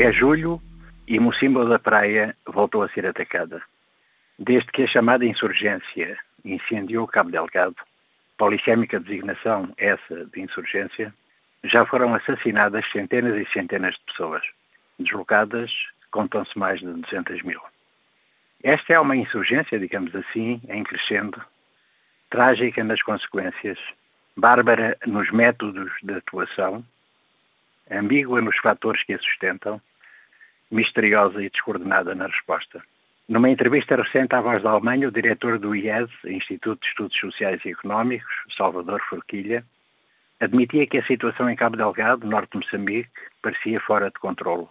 É julho e Mocimbo da Praia voltou a ser atacada. Desde que a chamada insurgência incendiou Cabo Delgado, polissémica designação essa de insurgência, já foram assassinadas centenas e centenas de pessoas. Deslocadas, contam-se mais de 200 mil. Esta é uma insurgência, digamos assim, em crescendo, trágica nas consequências, bárbara nos métodos de atuação, ambígua nos fatores que a sustentam, misteriosa e descoordenada na resposta. Numa entrevista recente à Voz da Alemanha, o diretor do IES, Instituto de Estudos Sociais e Económicos, Salvador Forquilha, admitia que a situação em Cabo Delgado, norte de Moçambique, parecia fora de controlo.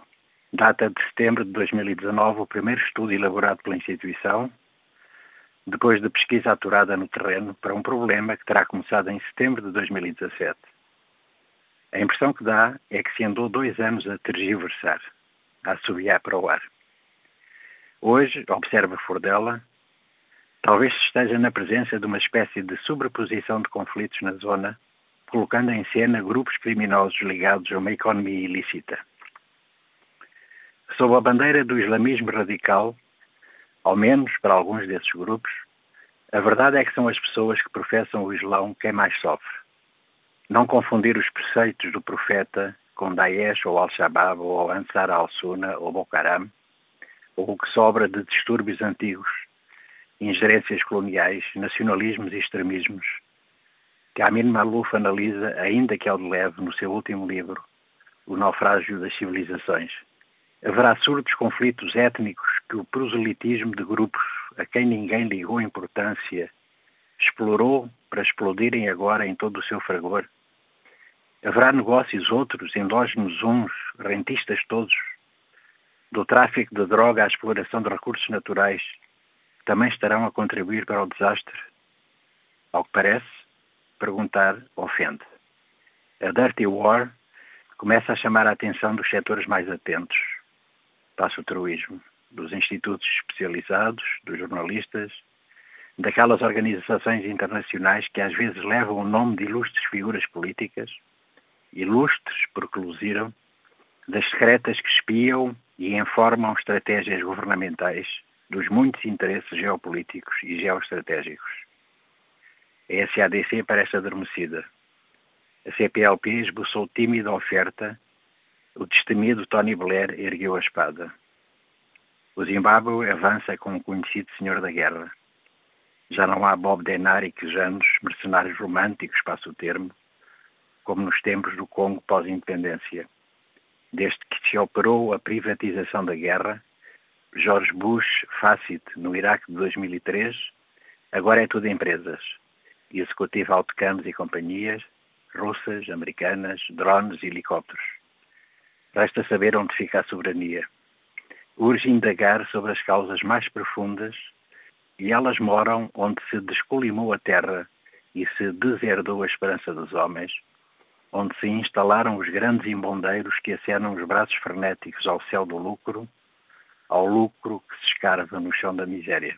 Data de setembro de 2019 o primeiro estudo elaborado pela instituição, depois de pesquisa aturada no terreno para um problema que terá começado em setembro de 2017. A impressão que dá é que se andou dois anos a tergiversar, a assobiar para o ar. Hoje, observa Fordela, talvez esteja na presença de uma espécie de sobreposição de conflitos na zona, colocando em cena grupos criminosos ligados a uma economia ilícita. Sob a bandeira do islamismo radical, ao menos para alguns desses grupos, a verdade é que são as pessoas que professam o Islão quem mais sofre. Não confundir os preceitos do profeta com Daesh ou Al-Shabaab ou Ansar al-Sunna ou Boko Haram, ou o que sobra de distúrbios antigos, ingerências coloniais, nacionalismos e extremismos, que Amin Malouf analisa, ainda que ao de leve, no seu último livro, O Naufrágio das Civilizações. Haverá surdos conflitos étnicos que o proselitismo de grupos a quem ninguém ligou importância explorou para explodirem agora em todo o seu fragor. Haverá negócios outros, endógenos uns, rentistas todos, do tráfico de droga à exploração de recursos naturais, que também estarão a contribuir para o desastre? Ao que parece, perguntar ofende. A Dirty War começa a chamar a atenção dos setores mais atentos, passa o truísmo, dos institutos especializados, dos jornalistas, daquelas organizações internacionais que às vezes levam o nome de ilustres figuras políticas, ilustres porque luziram, das secretas que espiam e informam estratégias governamentais dos muitos interesses geopolíticos e geoestratégicos. A SADC parece adormecida. A CPLP esboçou tímida oferta o destemido Tony Blair ergueu a espada. O Zimbábue avança com o conhecido senhor da guerra. Já não há Bob Denard e quejanos, mercenários românticos, passo o termo, como nos tempos do Congo pós-independência. Desde que se operou a privatização da guerra, George Bush, Facit, no Iraque de 2003, agora é tudo empresas. Executivo Autocams e companhias, russas, americanas, drones e helicópteros. Resta saber onde fica a soberania. Urge indagar sobre as causas mais profundas e elas moram onde se descolimou a terra e se deserdou a esperança dos homens, onde se instalaram os grandes embondeiros que acenam os braços frenéticos ao céu do lucro, ao lucro que se escarva no chão da miséria.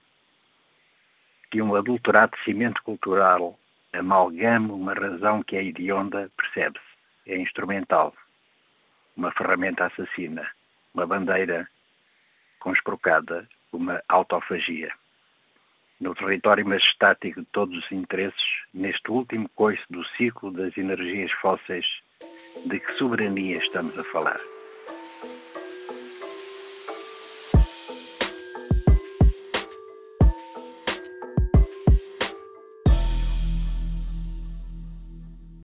Que um adulterado cimento cultural amalgame uma razão que é hedionda, percebe-se, é instrumental, uma ferramenta assassina, uma bandeira consprocada, uma autofagia. No território majestático de todos os interesses, neste último coice do ciclo das energias fósseis, de que soberania estamos a falar?